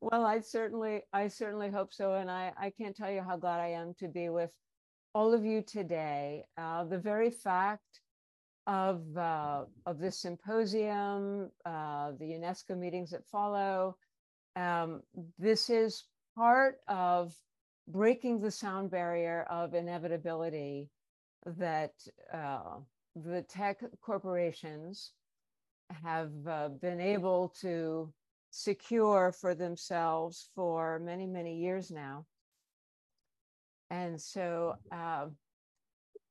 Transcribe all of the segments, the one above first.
Well, I certainly, I certainly hope so. And I, I can't tell you how glad I am to be with all of you today. Uh, the very fact of, uh, of this symposium, uh, the UNESCO meetings that follow, um, this is part of breaking the sound barrier of inevitability that uh, the tech corporations have uh, been able to secure for themselves for many, many years now. And so uh,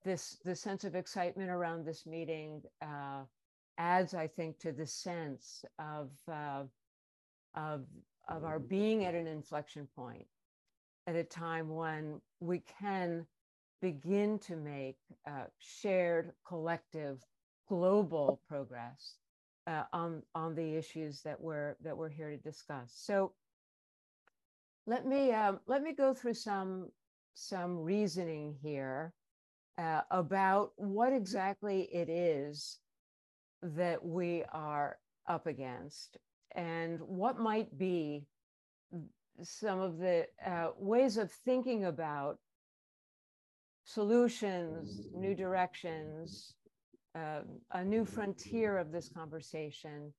this the sense of excitement around this meeting uh, adds, I think, to the sense of, uh, of, of our being at an inflection point at a time when we can begin to make uh, shared, collective, global progress uh, on on the issues that we're that we're here to discuss. So let me um, let me go through some some reasoning here uh, about what exactly it is that we are up against and what might be some of the uh, ways of thinking about solutions, new directions, uh, a new frontier of this conversation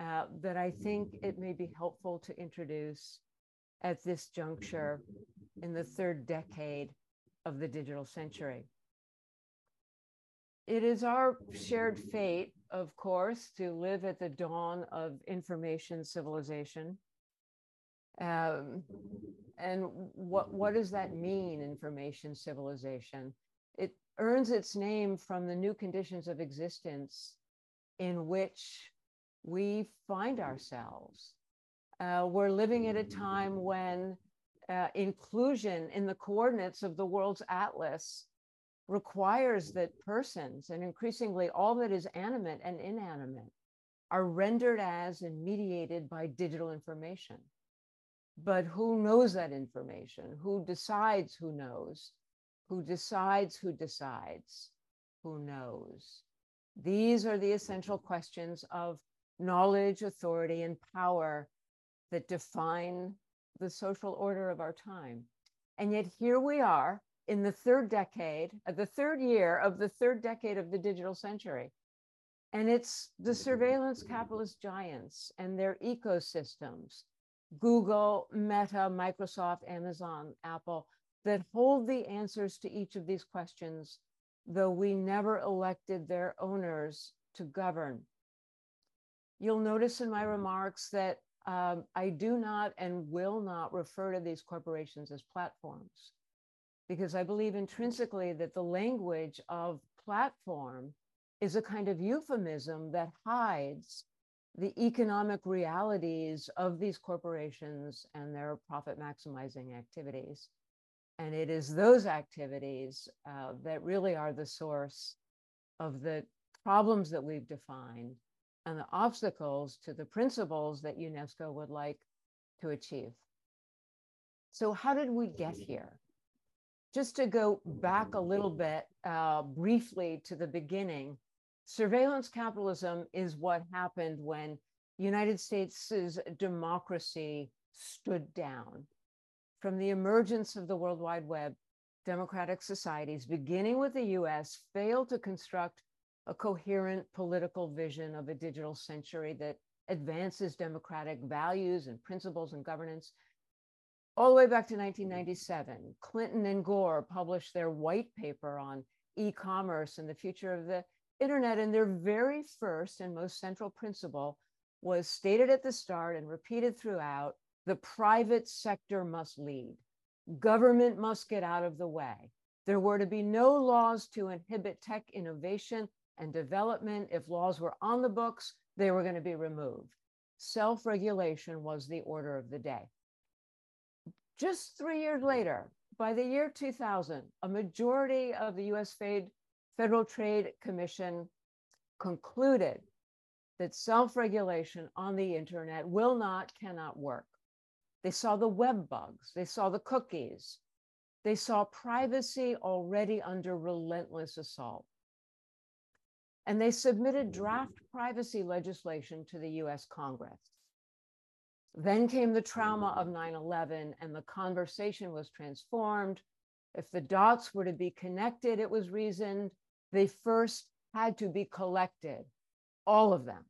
uh, that I think it may be helpful to introduce at this juncture in the third decade of the digital century. It is our shared fate, of course, to live at the dawn of information civilization. Um, and what, what does that mean, information civilization? It earns its name from the new conditions of existence in which we find ourselves. Uh, we're living at a time when uh, inclusion in the coordinates of the world's atlas requires that persons, and increasingly all that is animate and inanimate, are rendered as and mediated by digital information. But who knows that information? Who decides who knows? who decides who decides, who knows. These are the essential questions of knowledge, authority, and power that define the social order of our time. And yet here we are in the third decade, uh, the third year of the third decade of the digital century. And it's the surveillance capitalist giants and their ecosystems, Google, Meta, Microsoft, Amazon, Apple, that hold the answers to each of these questions, though we never elected their owners to govern. You'll notice in my remarks that um, I do not and will not refer to these corporations as platforms, because I believe intrinsically that the language of platform is a kind of euphemism that hides the economic realities of these corporations and their profit maximizing activities. And it is those activities uh, that really are the source of the problems that we've defined and the obstacles to the principles that UNESCO would like to achieve. So, how did we get here? Just to go back a little bit uh, briefly to the beginning, surveillance capitalism is what happened when United States' democracy stood down from the emergence of the World Wide Web, democratic societies, beginning with the US, failed to construct a coherent political vision of a digital century that advances democratic values and principles and governance. All the way back to 1997, Clinton and Gore published their white paper on e commerce and the future of the internet. And their very first and most central principle was stated at the start and repeated throughout the private sector must lead. Government must get out of the way. There were to be no laws to inhibit tech innovation and development. If laws were on the books, they were going to be removed. Self regulation was the order of the day. Just three years later, by the year 2000, a majority of the US Federal Trade Commission concluded that self regulation on the internet will not, cannot work. They saw the web bugs, they saw the cookies. they saw privacy already under relentless assault. And they submitted draft privacy legislation to the US Congress. Then came the trauma of 9 11, and the conversation was transformed. If the dots were to be connected, it was reasoned, they first had to be collected, all of them.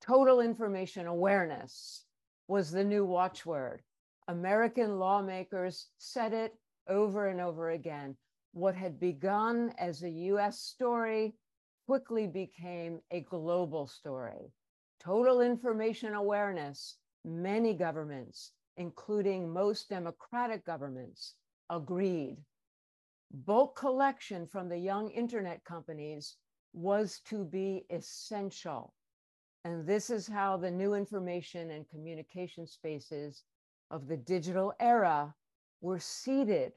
Total information awareness was the new watchword. American lawmakers said it over and over again. What had begun as a US story quickly became a global story. Total information awareness, many governments, including most democratic governments, agreed. Bulk collection from the young internet companies was to be essential. And this is how the new information and communication spaces of the digital era were ceded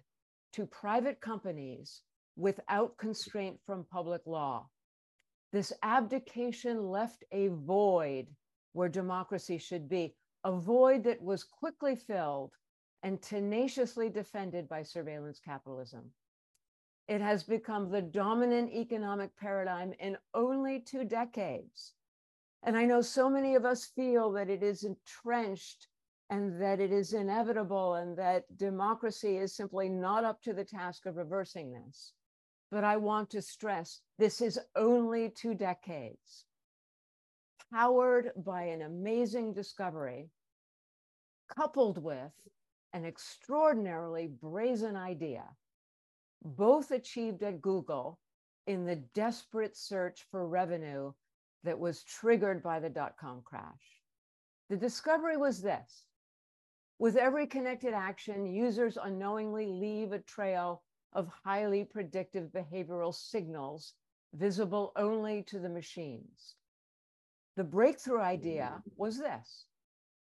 to private companies without constraint from public law. This abdication left a void where democracy should be, a void that was quickly filled and tenaciously defended by surveillance capitalism. It has become the dominant economic paradigm in only two decades. And I know so many of us feel that it is entrenched and that it is inevitable and that democracy is simply not up to the task of reversing this. But I want to stress this is only two decades. Powered by an amazing discovery, coupled with an extraordinarily brazen idea, both achieved at Google in the desperate search for revenue that was triggered by the dot com crash. The discovery was this with every connected action, users unknowingly leave a trail of highly predictive behavioral signals visible only to the machines. The breakthrough idea mm. was this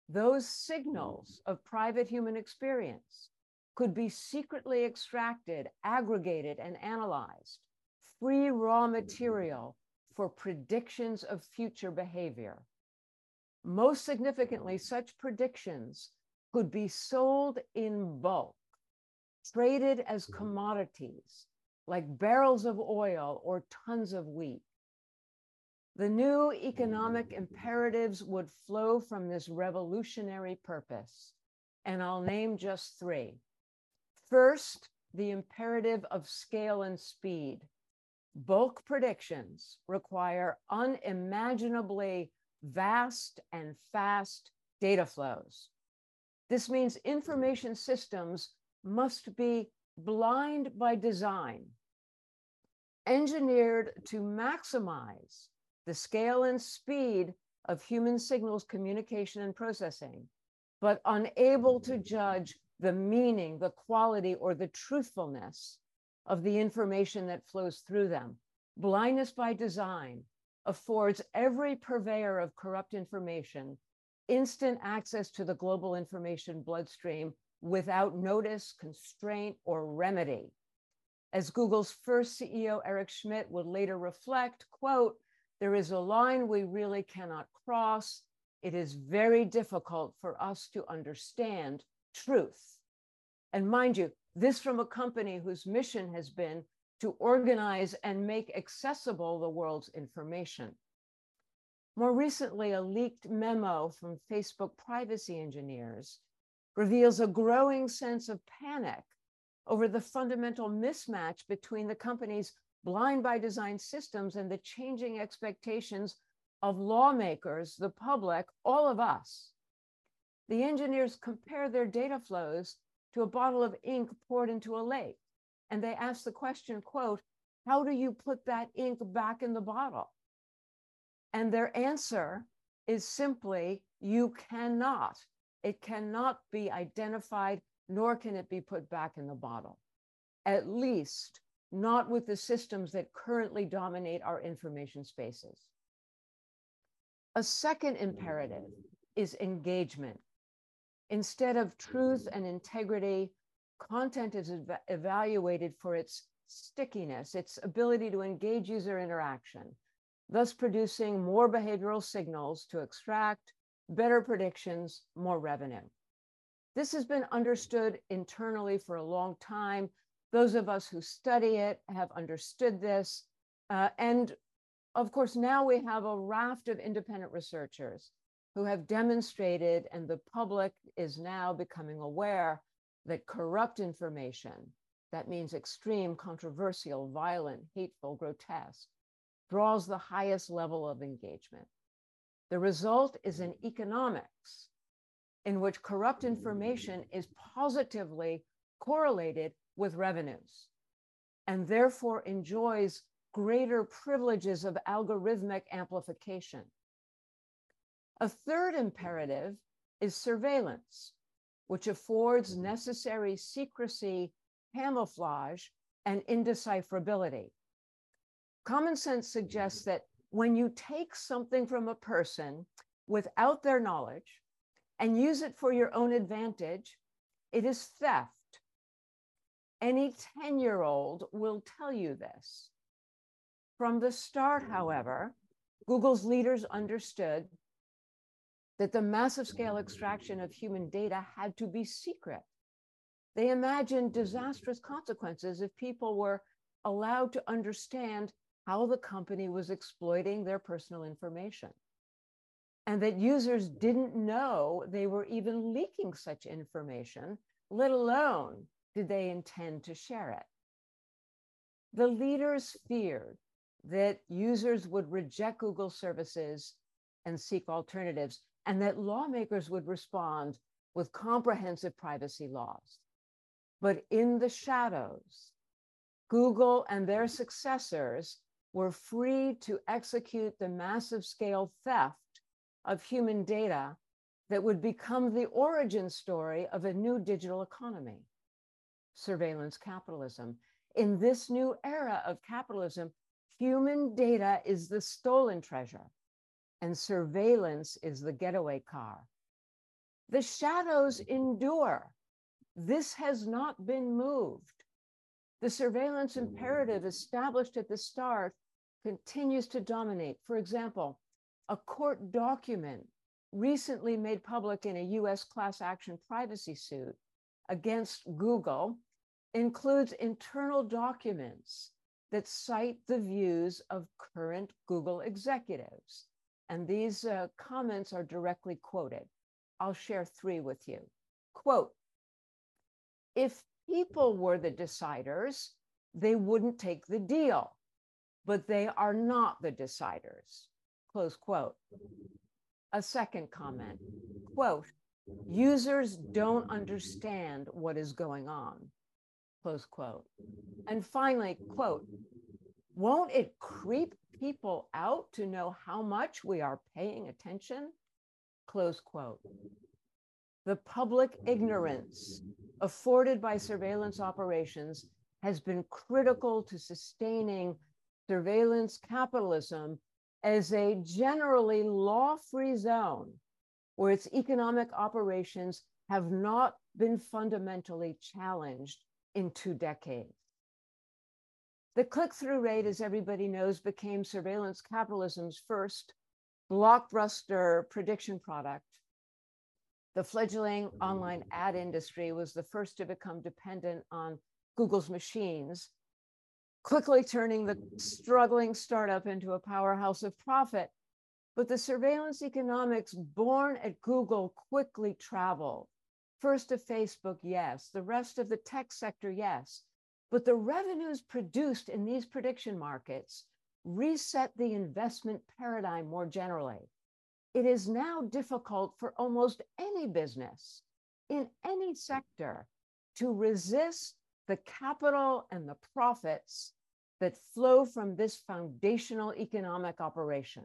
those signals of private human experience could be secretly extracted, aggregated, and analyzed, free raw material for predictions of future behavior. Most significantly, such predictions could be sold in bulk, traded as mm-hmm. commodities like barrels of oil or tons of wheat. The new economic mm-hmm. imperatives would flow from this revolutionary purpose, and I'll name just three. First, the imperative of scale and speed. Bulk predictions require unimaginably vast and fast data flows. This means information systems must be blind by design, engineered to maximize the scale and speed of human signals communication and processing, but unable to judge the meaning, the quality, or the truthfulness of the information that flows through them. Blindness by design affords every purveyor of corrupt information instant access to the global information bloodstream without notice, constraint, or remedy. As Google's first CEO, Eric Schmidt, would later reflect, quote, there is a line we really cannot cross. It is very difficult for us to understand truth. And mind you, this from a company whose mission has been to organize and make accessible the world's information. More recently, a leaked memo from Facebook privacy engineers reveals a growing sense of panic over the fundamental mismatch between the company's blind by design systems and the changing expectations of lawmakers, the public, all of us. The engineers compare their data flows to a bottle of ink poured into a lake. And they ask the question, quote, how do you put that ink back in the bottle? And their answer is simply, you cannot. It cannot be identified, nor can it be put back in the bottle. At least not with the systems that currently dominate our information spaces. A second imperative is engagement. Instead of truth and integrity, content is ev evaluated for its stickiness, its ability to engage user interaction, thus producing more behavioral signals to extract better predictions, more revenue. This has been understood internally for a long time. Those of us who study it have understood this. Uh, and of course, now we have a raft of independent researchers who have demonstrated, and the public is now becoming aware that corrupt information, that means extreme, controversial, violent, hateful, grotesque, draws the highest level of engagement. The result is an mm. economics in which corrupt information mm. is positively correlated with revenues and therefore enjoys greater privileges of algorithmic amplification. A third imperative is surveillance, which affords mm-hmm. necessary secrecy, camouflage, and indecipherability. Common sense suggests mm-hmm. that when you take something from a person without their knowledge and use it for your own advantage, it is theft. Any 10 year old will tell you this. From the start, mm-hmm. however, Google's leaders understood that the massive scale extraction of human data had to be secret. They imagined disastrous consequences if people were allowed to understand how the company was exploiting their personal information. And that users didn't know they were even leaking such information, let alone did they intend to share it. The leaders feared that users would reject Google services and seek alternatives, and that lawmakers would respond with comprehensive privacy laws. But in the shadows, Google and their successors were free to execute the massive scale theft of human data that would become the origin story of a new digital economy surveillance capitalism. In this new era of capitalism, human data is the stolen treasure, and surveillance is the getaway car. The shadows mm-hmm. endure. This has not been moved. The surveillance imperative mm-hmm. established at the start continues to dominate. For example, a court document recently made public in a US class action privacy suit against Google includes internal documents that cite the views of current Google executives. And these uh, comments are directly quoted. I'll share three with you. Quote If people were the deciders, they wouldn't take the deal but they are not the deciders. Close quote. A second comment, quote, users don't understand what is going on, close quote. And finally, quote, won't it creep people out to know how much we are paying attention? Close quote. The public ignorance afforded by surveillance operations has been critical to sustaining surveillance capitalism as a generally law free zone where its economic operations have not been fundamentally challenged in two decades. The click through rate, as everybody knows, became surveillance capitalism's first blockbuster prediction product. The fledgling online ad industry was the first to become dependent on Google's machines quickly turning the struggling startup into a powerhouse of profit. But the surveillance economics born at Google quickly traveled. First to Facebook, yes. The rest of the tech sector, yes. But the revenues produced in these prediction markets reset the investment paradigm more generally. It is now difficult for almost any business in any sector to resist the capital and the profits that flow from this foundational economic operation,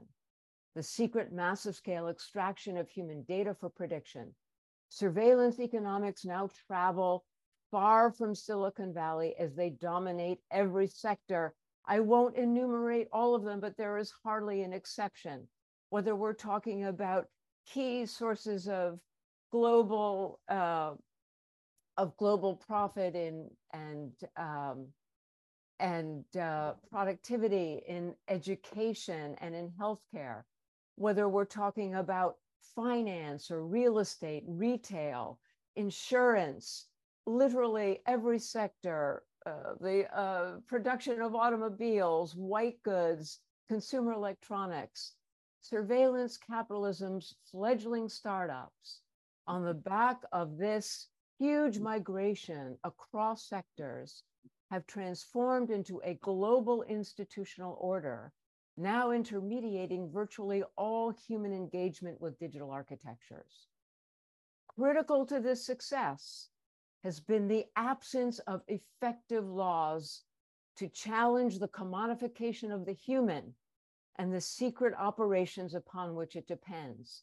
the secret massive scale extraction of human data for prediction. Surveillance economics now travel far from Silicon Valley as they dominate every sector. I won't enumerate all of them, but there is hardly an exception. Whether we're talking about key sources of global uh, of global profit in, and um, and uh, productivity in education and in healthcare, whether we're talking about finance or real estate, retail, insurance, literally every sector, uh, the uh, production of automobiles, white goods, consumer electronics, surveillance capitalism's fledgling startups on the back of this huge migration across sectors have transformed into a global institutional order, now intermediating virtually all human engagement with digital architectures. Critical to this success has been the absence of effective laws to challenge the commodification of the human and the secret operations upon which it depends.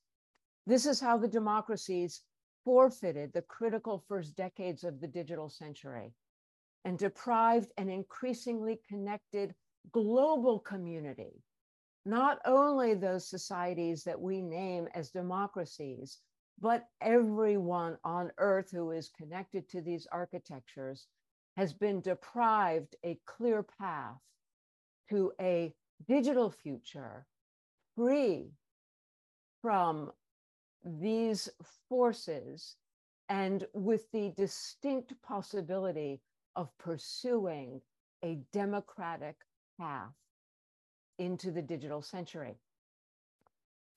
This is how the democracies forfeited the critical first decades of the digital century and deprived an increasingly connected global community, not only those societies that we name as democracies, but everyone on earth who is connected to these architectures has been deprived a clear path to a digital future free from these forces and with the distinct possibility of pursuing a democratic path into the digital century.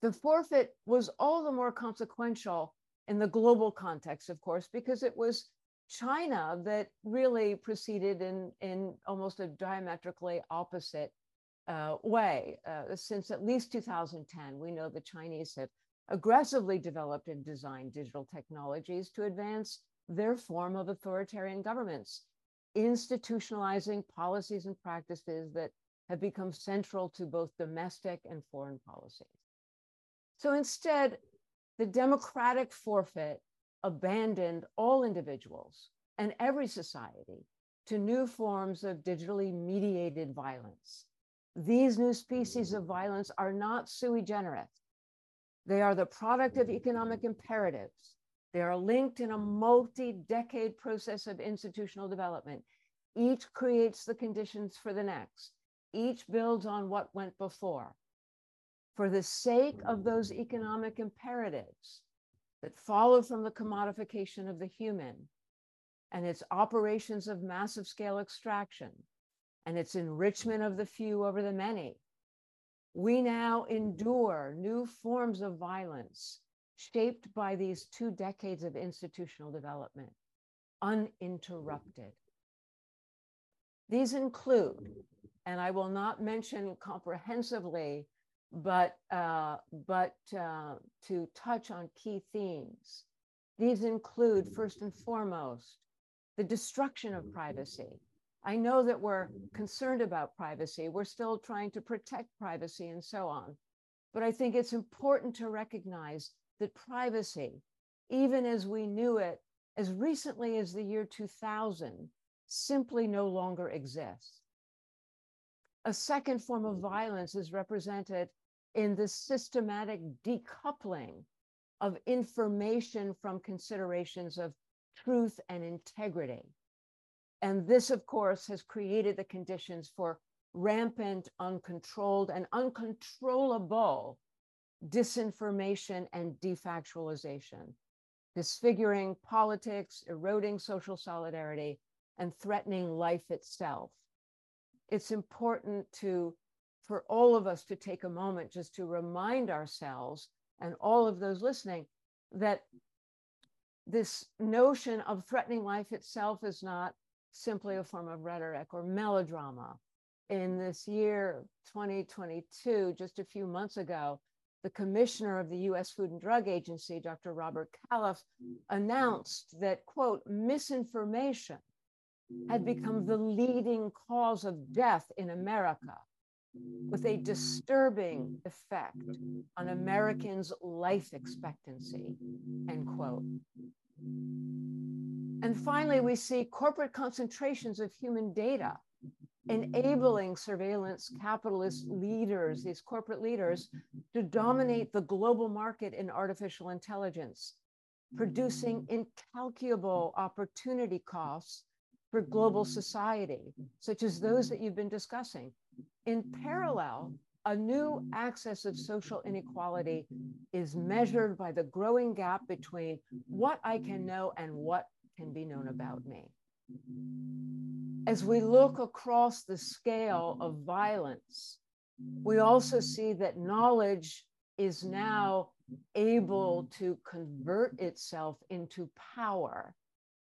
The forfeit was all the more consequential in the global context, of course, because it was China that really proceeded in, in almost a diametrically opposite uh, way. Uh, since at least 2010, we know the Chinese have aggressively developed and designed digital technologies to advance their form of authoritarian governments, institutionalizing policies and practices that have become central to both domestic and foreign policies. So instead, the democratic forfeit abandoned all individuals and every society to new forms of digitally mediated violence. These new species of violence are not sui generis. They are the product of economic imperatives. They are linked in a multi decade process of institutional development. Each creates the conditions for the next, each builds on what went before. For the sake of those economic imperatives that follow from the commodification of the human and its operations of massive scale extraction and its enrichment of the few over the many, we now endure new forms of violence shaped by these two decades of institutional development, uninterrupted. These include, and I will not mention comprehensively, but, uh, but uh, to touch on key themes. These include, first and foremost, the destruction of privacy, I know that we're concerned about privacy. We're still trying to protect privacy and so on. But I think it's important to recognize that privacy, even as we knew it as recently as the year 2000, simply no longer exists. A second form of violence is represented in the systematic decoupling of information from considerations of truth and integrity. And this, of course, has created the conditions for rampant, uncontrolled, and uncontrollable disinformation and defactualization, disfiguring politics, eroding social solidarity, and threatening life itself. It's important to, for all of us to take a moment just to remind ourselves and all of those listening that this notion of threatening life itself is not simply a form of rhetoric or melodrama. In this year, 2022, just a few months ago, the commissioner of the US Food and Drug Agency, Dr. Robert Califf, announced that, quote, misinformation had become the leading cause of death in America, with a disturbing effect on Americans' life expectancy, end quote. And finally, we see corporate concentrations of human data enabling surveillance capitalist leaders, these corporate leaders, to dominate the global market in artificial intelligence, producing incalculable opportunity costs for global society, such as those that you've been discussing. In parallel, a new axis of social inequality is measured by the growing gap between what I can know and what can be known about me. As we look across the scale of violence, we also see that knowledge is now able to convert itself into power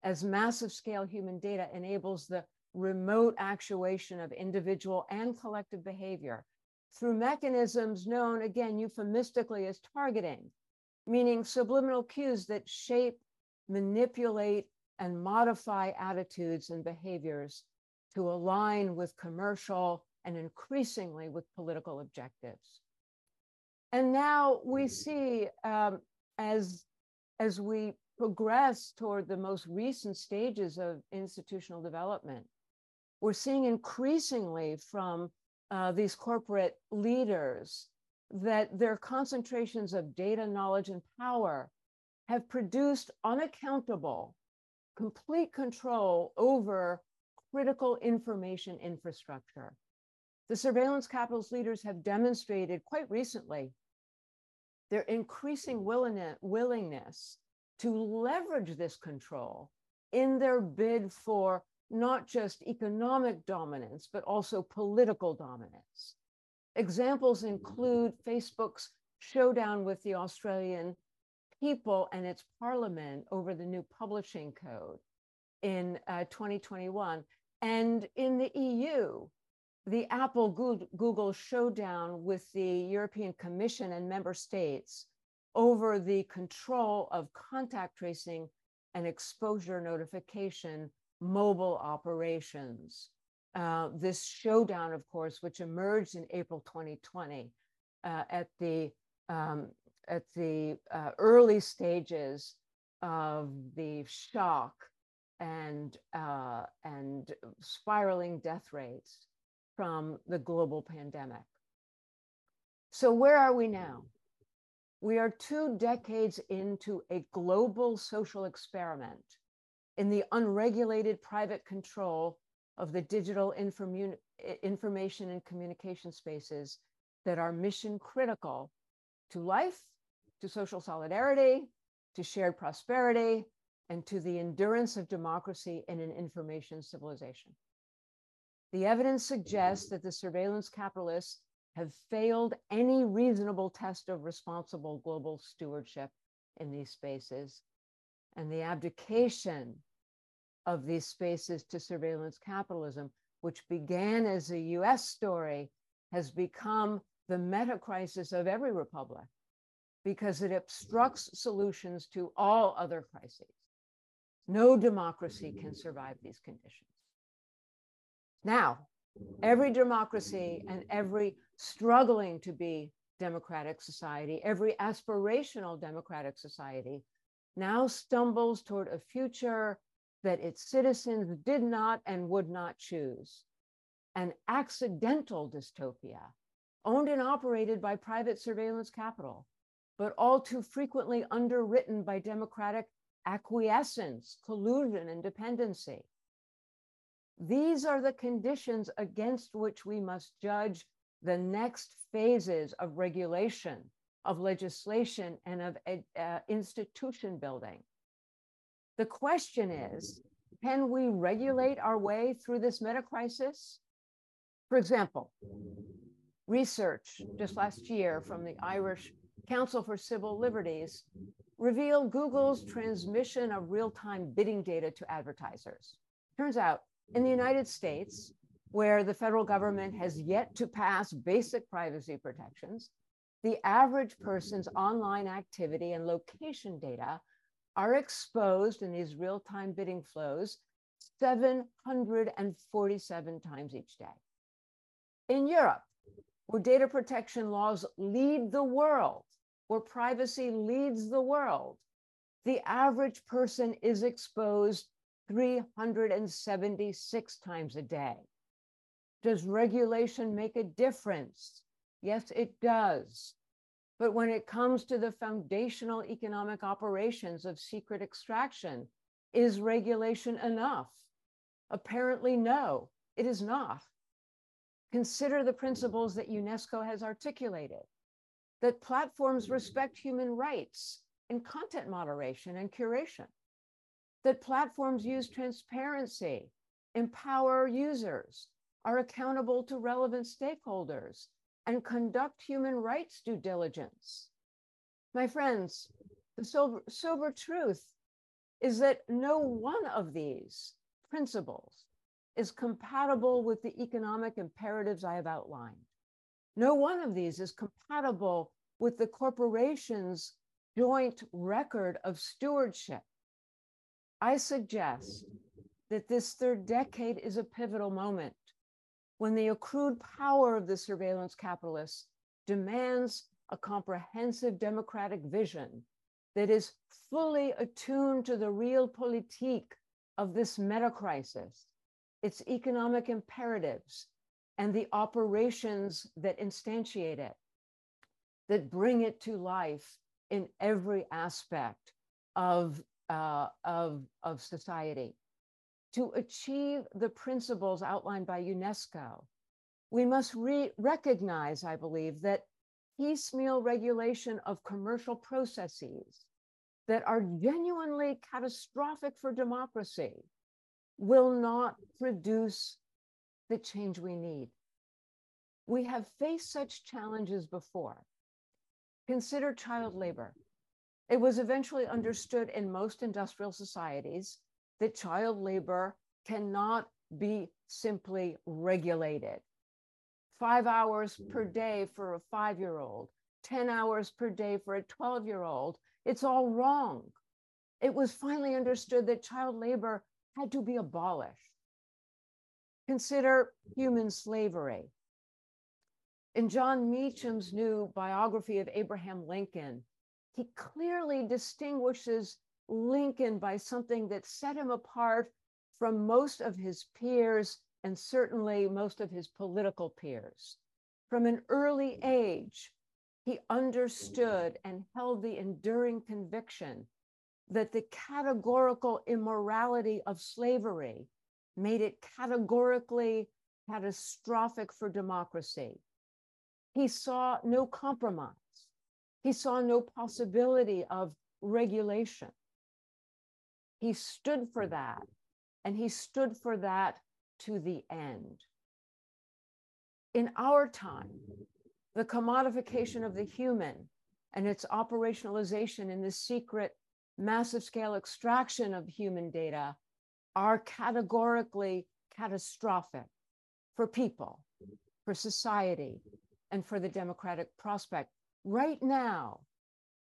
as massive scale human data enables the remote actuation of individual and collective behavior through mechanisms known again euphemistically as targeting, meaning subliminal cues that shape, manipulate, and modify attitudes and behaviors to align with commercial and increasingly with political objectives. And now we see um, as, as we progress toward the most recent stages of institutional development, we're seeing increasingly from uh, these corporate leaders that their concentrations of data, knowledge, and power have produced unaccountable, complete control over critical information infrastructure. The surveillance capital's leaders have demonstrated quite recently their increasing willingness to leverage this control in their bid for not just economic dominance, but also political dominance. Examples include Facebook's showdown with the Australian people and its parliament over the new publishing code in uh, 2021. And in the EU, the Apple Google showdown with the European Commission and member states over the control of contact tracing and exposure notification mobile operations. Uh, this showdown, of course, which emerged in April 2020 uh, at the um, at the uh, early stages of the shock and uh, and spiraling death rates from the global pandemic. So where are we now? We are two decades into a global social experiment in the unregulated private control of the digital information and communication spaces that are mission critical to life, to social solidarity, to shared prosperity, and to the endurance of democracy in an information civilization. The evidence suggests that the surveillance capitalists have failed any reasonable test of responsible global stewardship in these spaces. And the abdication of these spaces to surveillance capitalism, which began as a US story, has become the meta crisis of every republic because it obstructs solutions to all other crises. No democracy can survive these conditions. Now, every democracy and every struggling to be democratic society, every aspirational democratic society now stumbles toward a future that its citizens did not and would not choose. An accidental dystopia owned and operated by private surveillance capital, but all too frequently underwritten by democratic acquiescence, collusion, and dependency. These are the conditions against which we must judge the next phases of regulation, of legislation, and of uh, institution building. The question is can we regulate our way through this meta crisis? For example, research just last year from the Irish Council for Civil Liberties revealed Google's transmission of real time bidding data to advertisers. Turns out in the United States, where the federal government has yet to pass basic privacy protections, the average person's online activity and location data are exposed in these real time bidding flows 747 times each day. In Europe, where data protection laws lead the world, where privacy leads the world, the average person is exposed 376 times a day. Does regulation make a difference? Yes, it does. But when it comes to the foundational economic operations of secret extraction, is regulation enough? Apparently, no, it is not. Consider the principles that UNESCO has articulated that platforms mm-hmm. respect human rights in content moderation and curation, that platforms use transparency, empower users, are accountable to relevant stakeholders, and conduct human rights due diligence. My friends, the sober, sober truth is that no one of these principles is compatible with the economic imperatives I have outlined. No one of these is compatible with the corporation's joint record of stewardship. I suggest that this third decade is a pivotal moment when the accrued power of the surveillance capitalists demands a comprehensive democratic vision that is fully attuned to the realpolitik of this meta crisis, its economic imperatives, and the operations that instantiate it, that bring it to life in every aspect of, uh, of, of society. To achieve the principles outlined by UNESCO, we must re- recognize, I believe, that piecemeal regulation of commercial processes that are genuinely catastrophic for democracy will not produce the change we need. We have faced such challenges before. Consider child labor. It was eventually understood in most industrial societies that child labor cannot be simply regulated five hours per mm. day for a five year old, 10 hours per day for a 12 year old. It's all wrong. It was finally understood that child labor had to be abolished. Consider human slavery. In Jon Meacham's new biography of Abraham Lincoln, he clearly distinguishes Lincoln by something that set him apart from most of his peers and certainly most of his political peers. From an early age, he understood and held the enduring conviction that the categorical immorality of slavery made it categorically catastrophic for democracy. He saw no compromise. He saw no possibility of regulation. He stood for mm. that, and he stood for that to the end. In our time, the commodification of the human and its operationalization in the secret massive scale extraction of human data are categorically catastrophic for people, for society, and for the democratic prospect. Right now,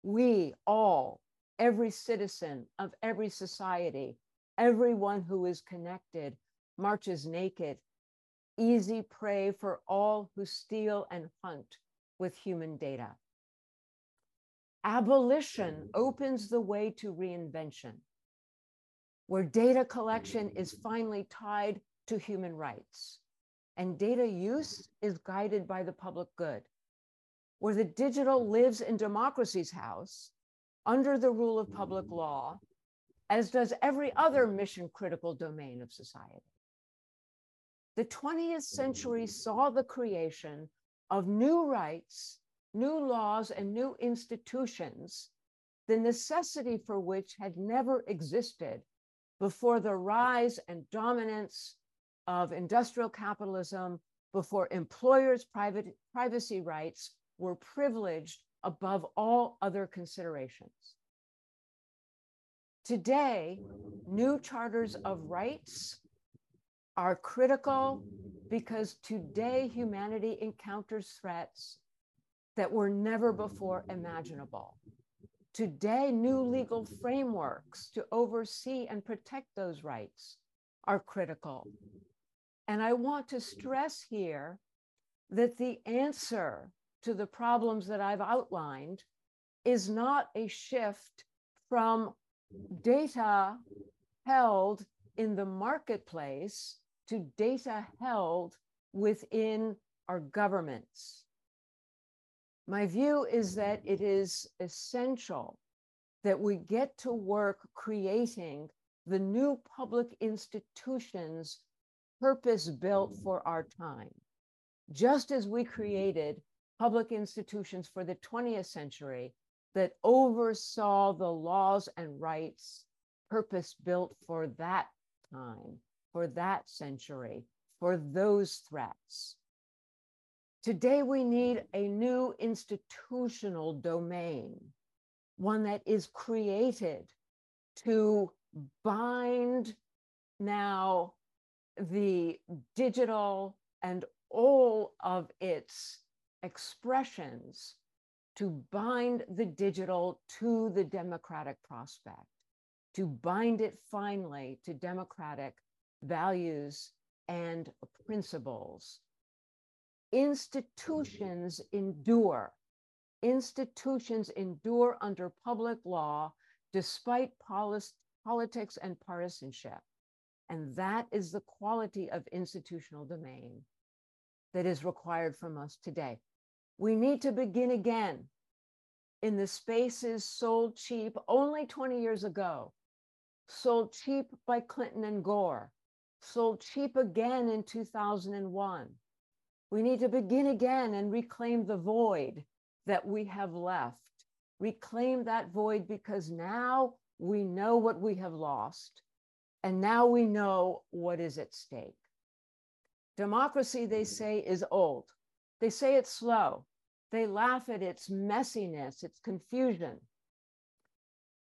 we all, every citizen of every society, everyone who is connected, marches naked, easy prey for all who steal and hunt with human data. Abolition opens the way to reinvention, where data collection is finally tied to human rights and data use is guided by the public good, where the digital lives in democracy's house under the rule of public law, as does every other mission critical domain of society. The 20th century saw the creation of new rights, new laws, and new institutions, the necessity for which had never existed before the rise and dominance of industrial capitalism, before employers' private, privacy rights were privileged above all other considerations. Today, new charters of rights are critical because today humanity encounters threats that were never before imaginable. Today, new legal frameworks to oversee and protect those rights are critical. And I want to stress here that the answer to the problems that I've outlined is not a shift from data held in the marketplace to data held within our governments. My view is that it is essential that we get to work creating the new public institutions purpose built for our time. just as we created public institutions for the 20th century that oversaw the laws and rights purpose built for that time, for that century, for those threats. Today, we need a new institutional domain, one that is created to bind now the digital and all of its expressions to bind the digital to the democratic prospect, to bind it finally to democratic values and principles. Institutions endure. Institutions endure under public law despite politics and partisanship. And that is the quality of institutional domain that is required from us today. We need to begin again in the spaces sold cheap only 20 years ago, sold cheap by Clinton and Gore, sold cheap again in 2001. We need to begin again and reclaim the void that we have left. Reclaim that void because now we know what we have lost, and now we know what is at stake. Democracy, they mm-hmm. say, is old. They say it's slow. They laugh at its messiness, its confusion.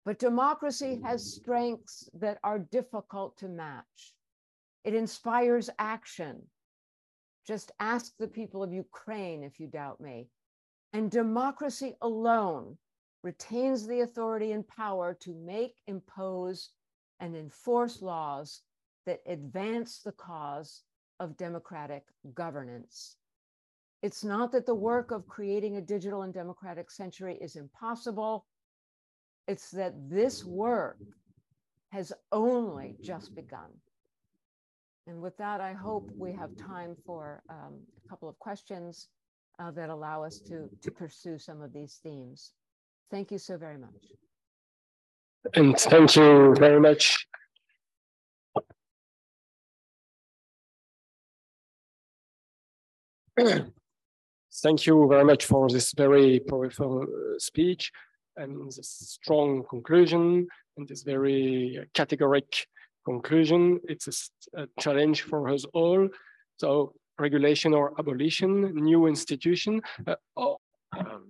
But democracy has strengths that are difficult to match. It inspires action. Just ask the people of Ukraine if you doubt me. And democracy alone retains the authority and power to make, impose, and enforce laws that advance the cause of democratic governance. It's not that the work of creating a digital and democratic century is impossible. It's that this work has only just begun. And with that, I hope we have time for um, a couple of questions uh, that allow us to, to pursue some of these themes. Thank you so very much. And thank you very much. Thank you very much for this very powerful uh, speech and this strong conclusion and this very categoric conclusion. It's a, a challenge for us all. So regulation or abolition, new institution. Uh, oh. Um,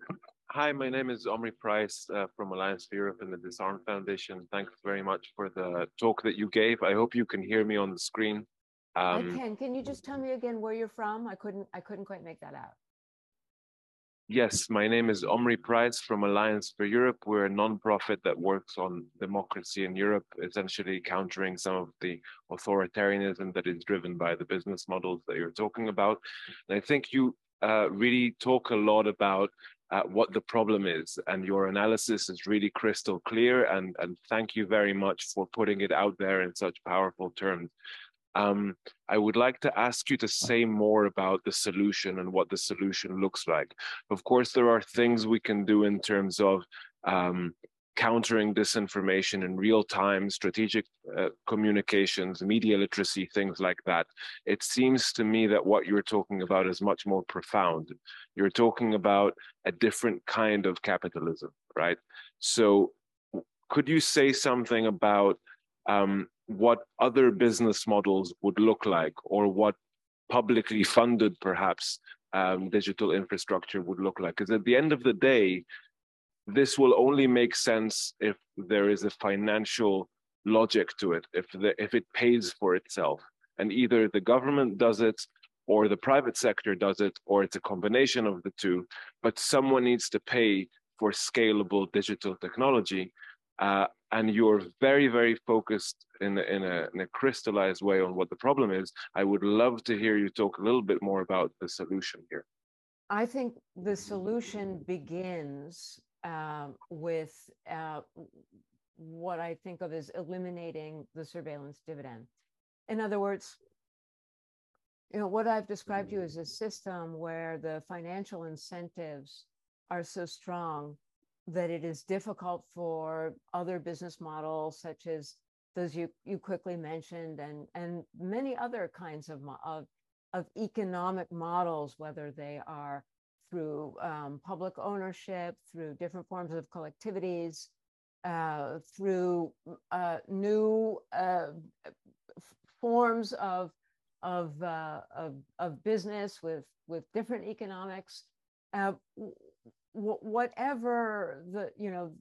hi, my name is Omri Preiss uh, from Alliance for Europe and the Disarm Foundation. Thanks very much for the talk that you gave. I hope you can hear me on the screen. Um, I can. Can you just tell me again where you're from? I couldn't. I couldn't quite make that out. Yes, my name is Omri Preiss from Alliance for Europe. We're a nonprofit that works on democracy in Europe, essentially countering some of the authoritarianism that is driven by the business models that you're talking about. And I think you uh, really talk a lot about uh, what the problem is, and your analysis is really crystal clear. And, and thank you very much for putting it out there in such powerful terms. Um, I would like to ask you to say more about the solution and what the solution looks like. Of course, there are things we can do in terms of um, countering disinformation in real time, strategic uh, communications, media literacy, things like that. It seems to me that what you're talking about is much more profound. You're talking about a different kind of capitalism, right? So, could you say something about um, what other business models would look like or what publicly funded perhaps um, digital infrastructure would look like. Because at the end of the day this will only make sense if there is a financial logic to it if the, if it pays for itself. And either the government does it or the private sector does it or it's a combination of the two. But someone needs to pay for scalable digital technology uh, and you're very, very focused in a, in, a, in a crystallized way on what the problem is, I would love to hear you talk a little bit more about the solution here. I think the solution begins um, with uh, what I think of as eliminating the surveillance dividend. In other words, you know, what I've described to you is a system where the financial incentives are so strong that it is difficult for other business models such as those you, you quickly mentioned and, and many other kinds of, of of economic models, whether they are through um, public ownership, through different forms of collectivities, uh, through uh, new uh, forms of of, uh, of of business with with different economics. Whatever the you know,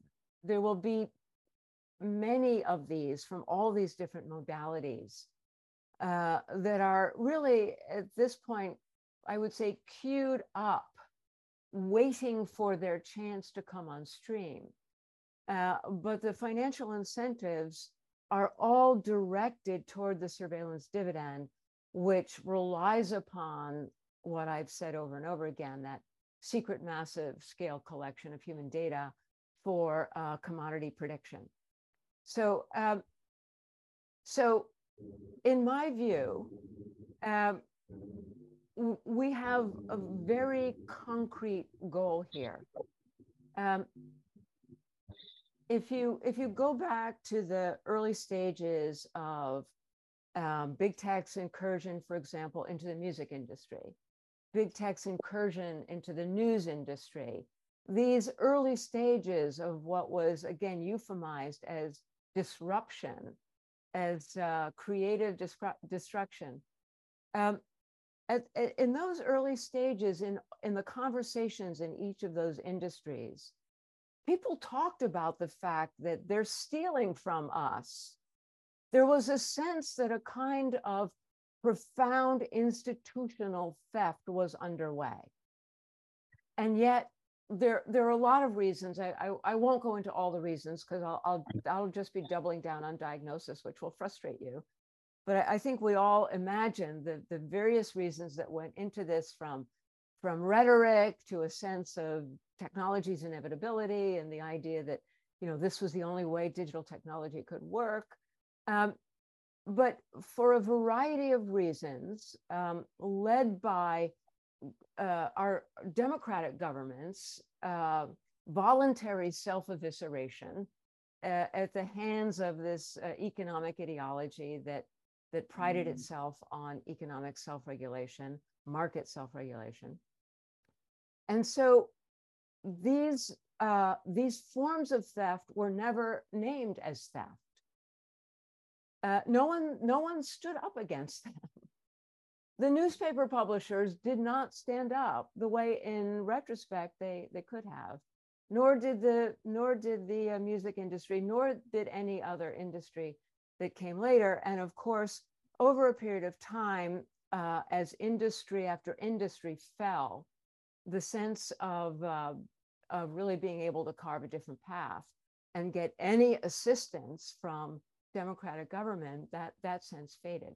there will be many of these from all these different modalities uh, that are really at this point, I would say, queued up, waiting for their chance to come on stream. Uh, but the financial incentives are all directed toward the surveillance dividend, which relies upon what I've said over and over again that secret massive scale collection of human data for uh, commodity prediction. So, um, so in my view, um, we have a very concrete goal here. Um, if you if you go back to the early stages of um, big tech's incursion, for example, into the music industry, big tech's incursion into the news industry, these early stages of what was again euphemized as disruption, as uh, creative destruction. Um, at, at, in those early stages, in, in the conversations in each of those industries, people talked about the fact that they're stealing from us. There was a sense that a kind of profound institutional theft was underway. And yet, there there are a lot of reasons. I I, I won't go into all the reasons because I'll, I'll I'll just be doubling down on diagnosis, which will frustrate you. But I, I think we all imagine the the various reasons that went into this from from rhetoric to a sense of technology's inevitability and the idea that you know this was the only way digital technology could work. Um, but for a variety of reasons, um, led by uh, our democratic governments uh, voluntary self-evisceration uh, at the hands of this uh, economic ideology that that prided mm. itself on economic self-regulation, market self-regulation, and so these uh, these forms of theft were never named as theft. Uh, no one no one stood up against them. The newspaper publishers did not stand up the way in retrospect they, they could have nor did the nor did the uh, music industry nor did any other industry that came later. And of course over a period of time uh, as industry after industry fell the sense of, uh, of really being able to carve a different path and get any assistance from democratic government that that sense faded.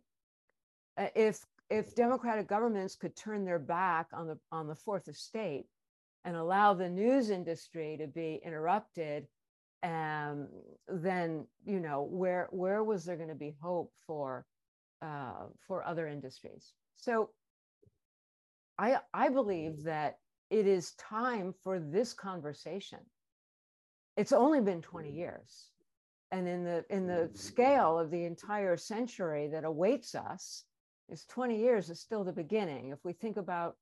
Uh, if if democratic governments could turn their back on the on the fourth estate and allow the news industry to be interrupted um, then you know where where was there going to be hope for uh, for other industries? So i i believe that it is time for this conversation. It's only been 20 years and in the in the scale of the entire century that awaits us is 20 years is still the beginning. If we think about,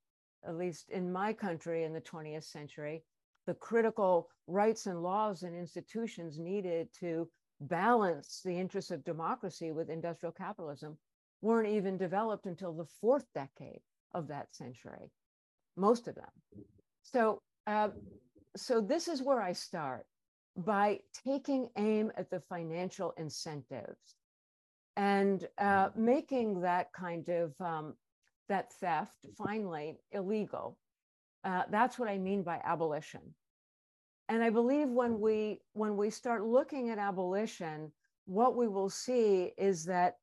at least in my country in the 20th century, the critical rights and laws and institutions needed to balance the interests of democracy with industrial capitalism weren't even developed until the fourth decade of that century, most of them. So, uh, so this is where I start by taking aim at the financial incentives and uh, making that kind of um, that theft finally illegal. Uh, that's what I mean by abolition. And I believe when we when we start looking at abolition, what we will see is that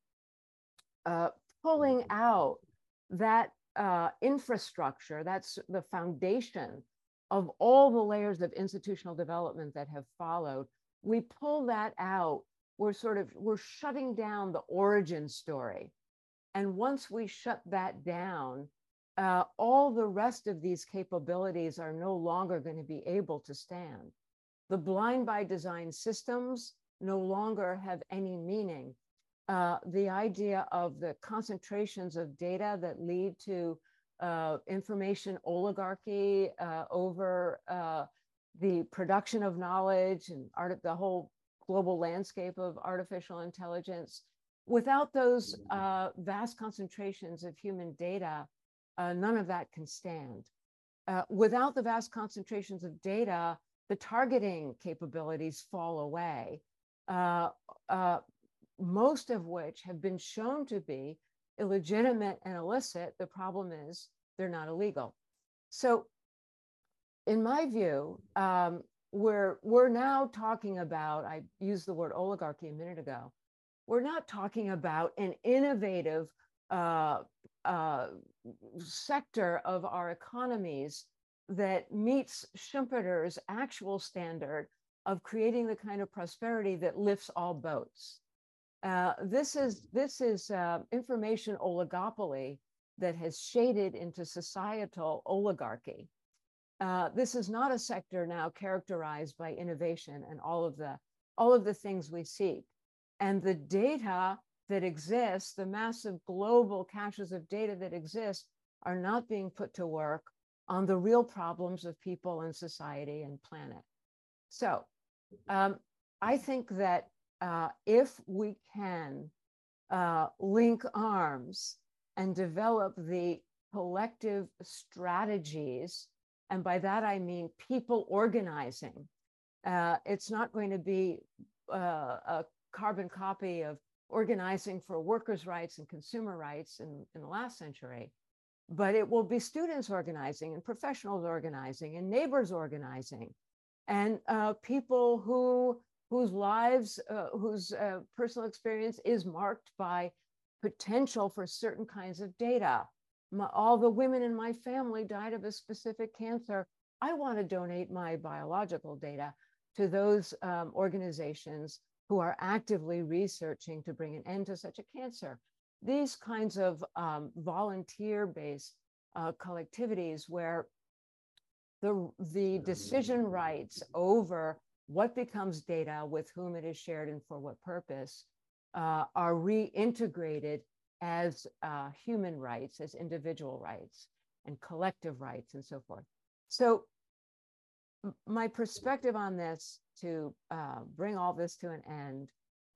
uh, pulling out that uh, infrastructure, that's the foundation of all the layers of institutional development that have followed. We pull that out. We're sort of we're shutting down the origin story. And once we shut that down uh, all the rest of these capabilities are no longer going to be able to stand. The blind by design systems no longer have any meaning. Uh, the idea of the concentrations of data that lead to uh, information oligarchy uh, over uh, the production of knowledge and art, the whole global landscape of artificial intelligence. Without those uh, vast concentrations of human data, uh, none of that can stand. without the vast concentrations of data, the targeting capabilities fall away most of which have been shown to be illegitimate and illicit. The problem is they're not illegal. So, in my view, um, we're, we're now talking about, I used the word oligarchy a minute ago. We're not talking about an innovative uh, uh, sector of our economies that meets Schumpeter's actual standard of creating the kind of prosperity that lifts all boats. Uh, this is this is uh, information oligopoly that has shaded into societal oligarchy. Uh, this is not a sector now characterized by innovation and all of the all of the things we seek, and the data that exists, the massive global caches of data that exist, are not being put to work on the real problems of people and society and planet. So, um, I think that uh, if we can uh, link arms and develop the collective strategies, and by that I mean people organizing, uh, it's not going to be uh, a carbon copy of organizing for workers' rights and consumer rights in, in the last century, but it will be students organizing and professionals organizing and neighbors organizing and uh, people who whose lives, uh, whose uh, personal experience is marked by potential for certain kinds of data. My, all the women in my family died of a specific cancer. I want to donate my biological data to those um, organizations who are actively researching to bring an end to such a cancer. These kinds of um, volunteer based uh, collectivities where the, the decision rights over what becomes data, with whom it is shared, and for what purpose, uh, are reintegrated as uh, human rights, as individual rights, and collective rights, and so forth. So, my perspective on this to uh, bring all this to an end,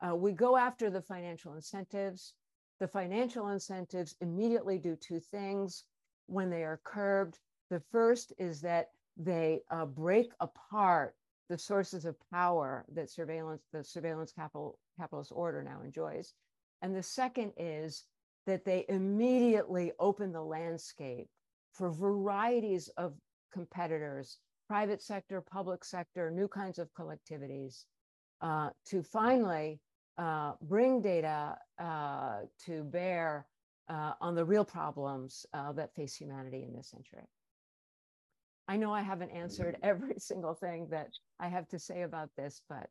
uh, we go after the financial incentives. The financial incentives immediately do two things when they are curbed. The first is that they uh, break apart the sources of power that surveillance, the surveillance capital, capitalist order now enjoys. And the second is that they immediately open the landscape for varieties of competitors, private sector, public sector, new kinds of collectivities, uh, to finally uh, bring data uh, to bear uh, on the real problems uh, that face humanity in this century. I know I haven't answered every single thing that I have to say about this, but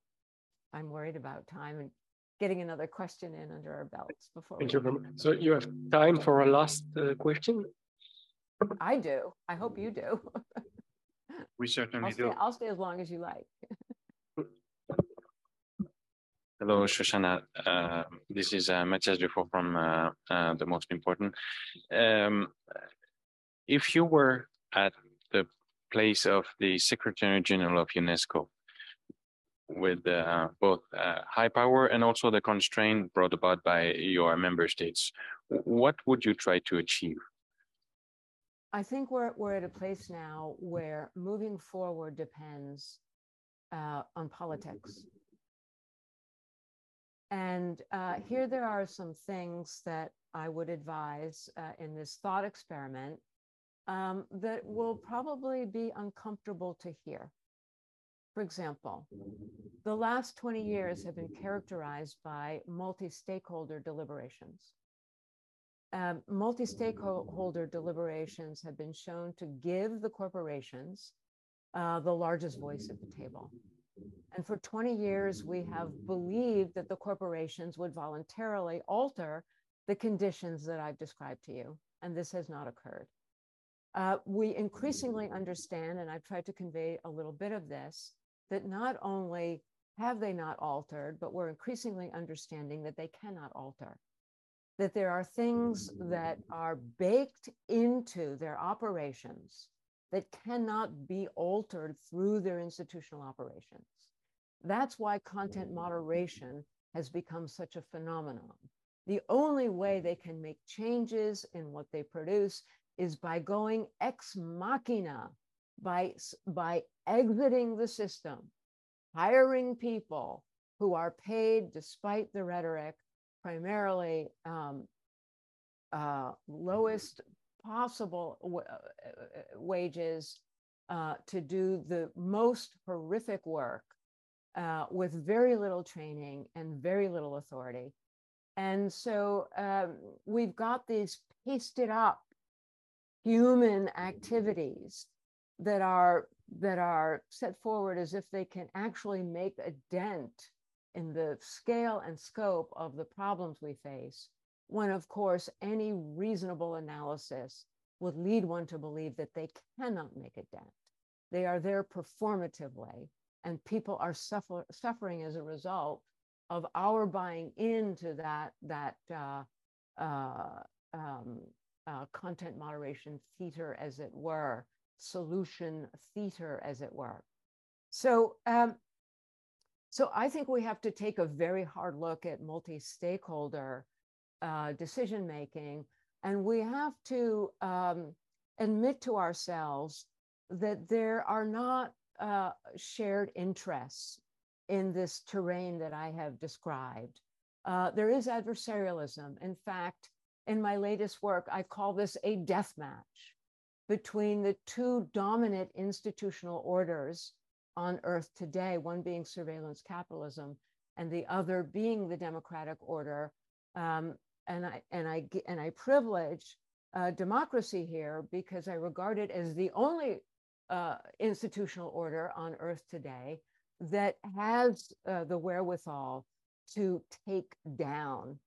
I'm worried about time and getting another question in under our belts before. Thank you very much. So you have time for a last uh, question? I do. I hope you do. we certainly I'll stay, do. I'll stay as long as you like. Hello, Shoshana. Uh, this is uh, Matthias Dufour from uh, uh, The Most Important. Um, if you were at the place of the Secretary General of UNESCO with uh, both uh, high power and also the constraint brought about by your member states. What would you try to achieve? I think we're, we're at a place now where moving forward depends uh, on politics. And uh, here there are some things that I would advise uh, in this thought experiment um, that will probably be uncomfortable to hear. For example, the last 20 years have been characterized by multi stakeholder deliberations. Um, multi stakeholder deliberations have been shown to give the corporations uh, the largest voice at the table. And for 20 years, we have believed that the corporations would voluntarily alter the conditions that I've described to you. And this has not occurred. Uh, we increasingly understand, and I've tried to convey a little bit of this, that not only have they not altered, but we're increasingly understanding that they cannot alter. That there are things that are baked into their operations that cannot be altered through their institutional operations. That's why content moderation has become such a phenomenon. The only way they can make changes in what they produce is by going ex machina, by, by exiting the system, hiring people who are paid, despite the rhetoric, primarily um, uh, lowest possible uh, uh, wages uh, to do the most horrific work uh, with very little training and very little authority. And so um, we've got these pasted up human activities that are that are set forward as if they can actually make a dent in the scale and scope of the problems we face when of course any reasonable analysis would lead one to believe that they cannot make a dent. They are there performatively and people are suffer, suffering as a result of our buying into that that uh, uh, um, uh, content moderation theater, as it were, solution theater, as it were. So, um, so I think we have to take a very hard look at multi-stakeholder uh, decision making, and we have to um, admit to ourselves that there are not uh, shared interests in this terrain that I have described. Uh, there is adversarialism. In fact, in my latest work, I call this a death match between the two dominant institutional orders on Earth today, one being surveillance capitalism and the other being the democratic order. Um, and I and I and I privilege uh, democracy here because I regard it as the only uh, institutional order on Earth today that has uh, the wherewithal to take down,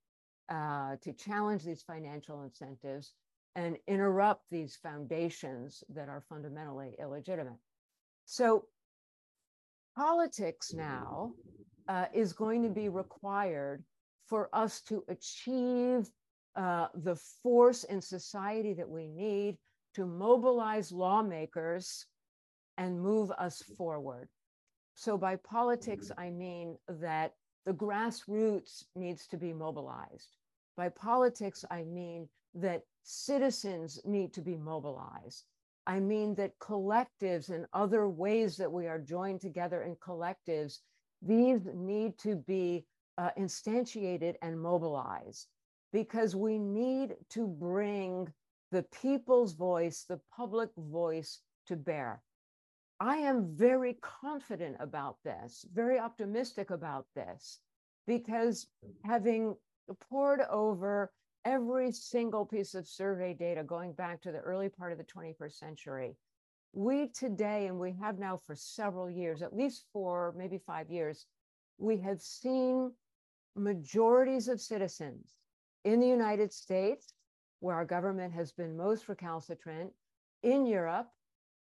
uh, to challenge these financial incentives and interrupt these foundations that are fundamentally illegitimate. So, politics now uh, is going to be required for us to achieve uh, the force in society that we need to mobilize lawmakers and move us forward. So by politics, I mean that the grassroots needs to be mobilized. By politics, I mean that citizens need to be mobilized. I mean that collectives and other ways that we are joined together in collectives, these need to be uh, instantiated and mobilized because we need to bring the people's voice, the public voice to bear. I am very confident about this, very optimistic about this, because having pored over every single piece of survey data going back to the early part of the 21st century, we today, and we have now for several years, at least for maybe five years, we have seen majorities of citizens in the United States, where our government has been most recalcitrant, in Europe,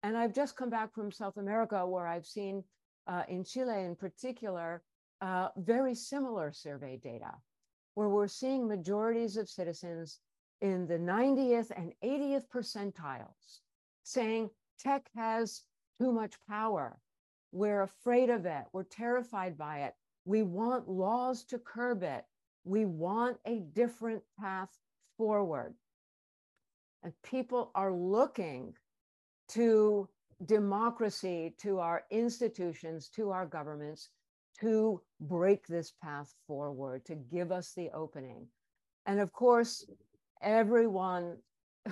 and I've just come back from South America, where I've seen uh, in Chile in particular, uh, very similar survey data, where we're seeing majorities of citizens in the 90th and 80th percentiles saying tech has too much power. We're afraid of it. We're terrified by it. We want laws to curb it. We want a different path forward. And people are looking to democracy, to our institutions, to our governments to break this path forward, to give us the opening. And of course, everyone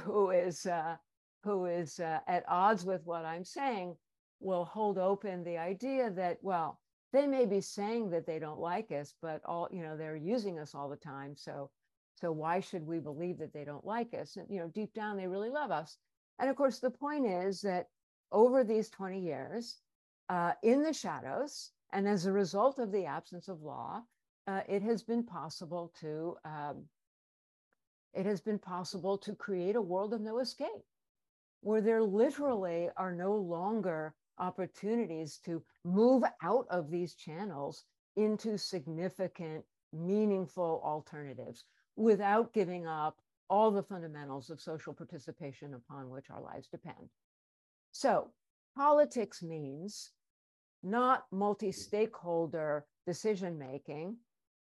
who is uh, who is uh, at odds with what I'm saying will hold open the idea that well, they may be saying that they don't like us, but all you know they're using us all the time. So so why should we believe that they don't like us? And you know, deep down they really love us. And of course, the point is that over these 20 years, uh, in the shadows, and as a result of the absence of law, uh, it has been possible to um, it has been possible to create a world of no escape, where there literally are no longer opportunities to move out of these channels into significant, meaningful alternatives without giving up all the fundamentals of social participation upon which our lives depend. So, politics means not multi stakeholder decision making.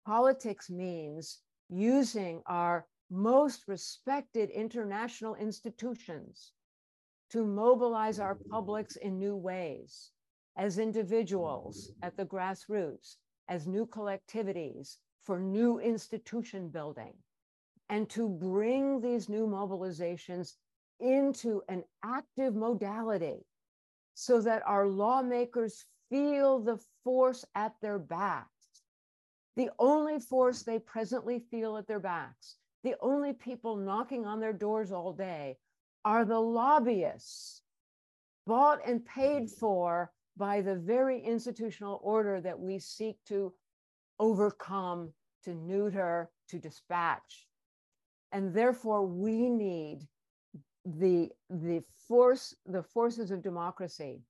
Politics means using our most respected international institutions to mobilize our publics in new ways, as individuals at the grassroots, as new collectivities for new institution building, and to bring these new mobilizations into an active modality so that our lawmakers feel the force at their backs. The only force they presently feel at their backs, the only people knocking on their doors all day are the lobbyists bought and paid for by the very institutional order that we seek to overcome, to neuter, to dispatch. And therefore, we need the, the force, the forces of democracy,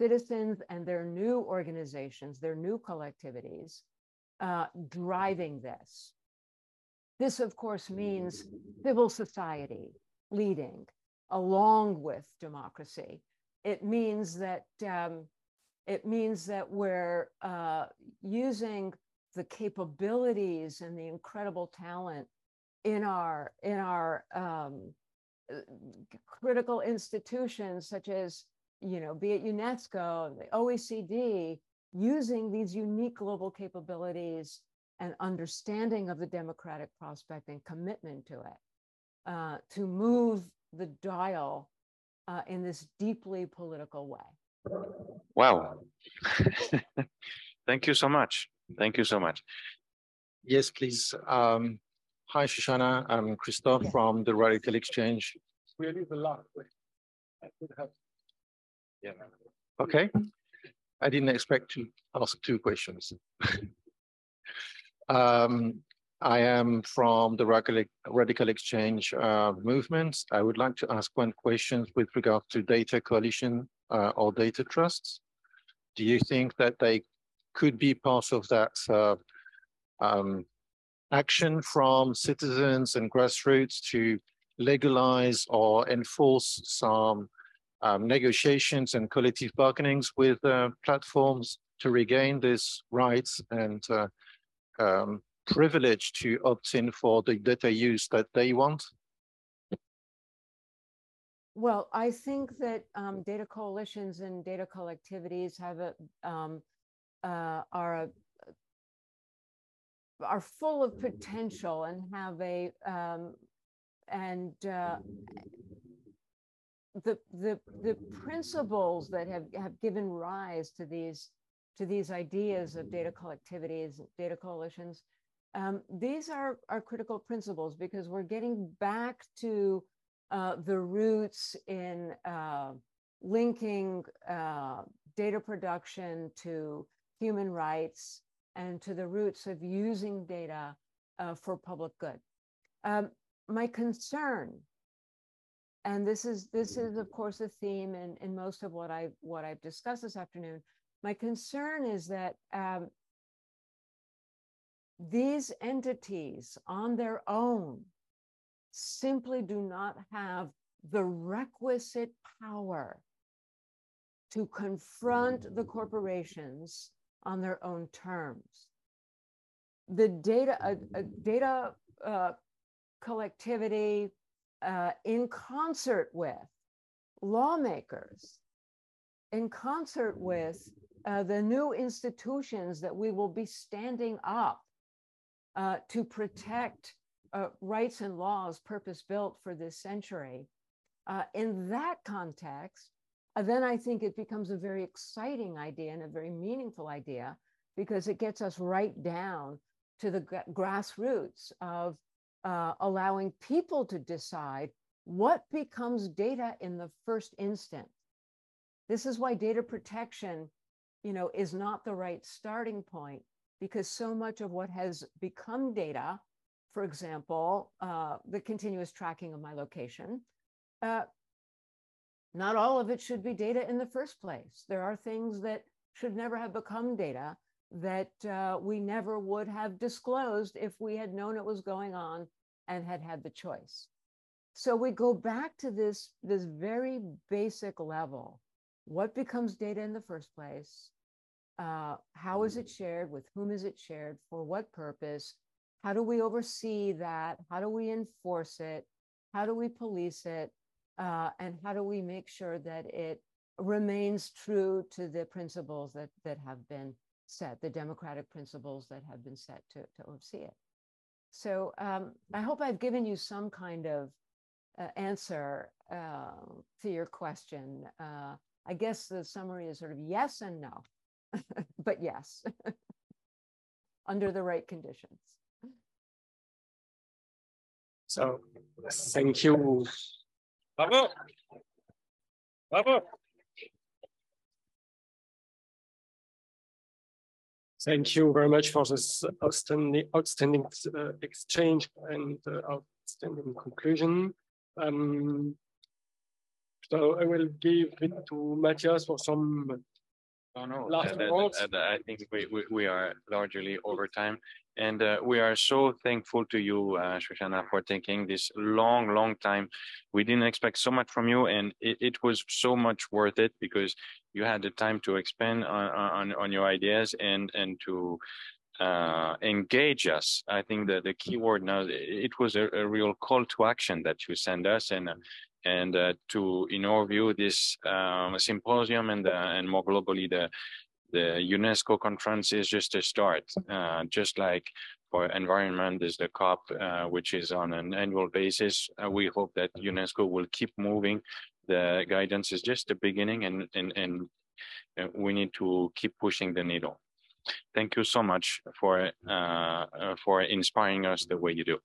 citizens and their new organizations, their new collectivities, uh, driving this. This, of course, means civil society leading, along with democracy. It means that um, it means that we're uh, using the capabilities and the incredible talent in our in our um, uh, critical institutions such as you know be it UNESCO, the OECD, using these unique global capabilities and understanding of the democratic prospect and commitment to it uh, to move the dial uh, in this deeply political way. Wow. Thank you so much. Thank you so much. Yes, please. Um, hi, Shoshana. I'm Christophe yes. from the RadicalxChange. Really the last I could have. Yeah. Okay. I didn't expect to ask two questions. um, I am from the Radical, RadicalxChange uh, movement. I would like to ask one question with regard to data coalition uh, or data trusts. Do you think that they could be part of that uh, um, action from citizens and grassroots to legalize or enforce some um, negotiations and collective bargainings with uh, platforms to regain these rights and uh, um, privilege to opt in for the data use that they want? Well, I think that um, data coalitions and data collectivities have a um, uh, are a, are full of potential and have a um, and uh, the the the principles that have have given rise to these to these ideas of data collectivities, data coalitions, um, these are, are critical principles because we're getting back to uh, the roots in uh, linking uh, data production to human rights and to the roots of using data uh, for public good. Um, my concern, and this is this is of course a theme in, in most of what I what I've discussed this afternoon. My concern is that um, these entities on their own simply do not have the requisite power to confront the corporations on their own terms. The data, a, a data uh, collectivity uh, in concert with lawmakers, in concert with uh, the new institutions that we will be standing up uh, to protect uh, rights and laws purpose built for this century. Uh, in that context, uh, then I think it becomes a very exciting idea and a very meaningful idea because it gets us right down to the grassroots of uh, allowing people to decide what becomes data in the first instant. This is why data protection, you know, is not the right starting point because so much of what has become data, for example, uh, the continuous tracking of my location, uh, not all of it should be data in the first place. There are things that should never have become data that uh, we never would have disclosed if we had known it was going on and had had the choice. So we go back to this, this very basic level. What becomes data in the first place? Uh, how is it shared? With whom is it shared? For what purpose? How do we oversee that? How do we enforce it? How do we police it? Uh, and how do we make sure that it remains true to the principles that, that have been set, the democratic principles that have been set to, to oversee it? So um, I hope I've given you some kind of uh, answer uh, to your question. Uh, I guess the summary is sort of yes and no, but yes, under the right conditions. So thank you. Bravo. Bravo. Thank you very much for this outstanding, outstanding uh, exchange and uh, outstanding conclusion. Um, so I will give it to Matthias for some Oh, no, Last that- that- words? that- I think we, we, we are largely over time. And uh, we are so thankful to you, uh, Shoshana, for taking this long, long time. We didn't expect so much from you and it, it was so much worth it because you had the time to expand on, on, on your ideas and, and to uh, engage us. I think that the key word now, it was a, a real call to action that you send us and and uh, to, in our view, this um, symposium and, uh, and more globally, the, the UNESCO conference is just a start. Uh, just like for environment is the COP, uh, which is on an annual basis. Uh, we hope that UNESCO will keep moving. The guidance is just the beginning and, and, and uh, we need to keep pushing the needle. Thank you so much for, uh, uh, for inspiring us the way you do.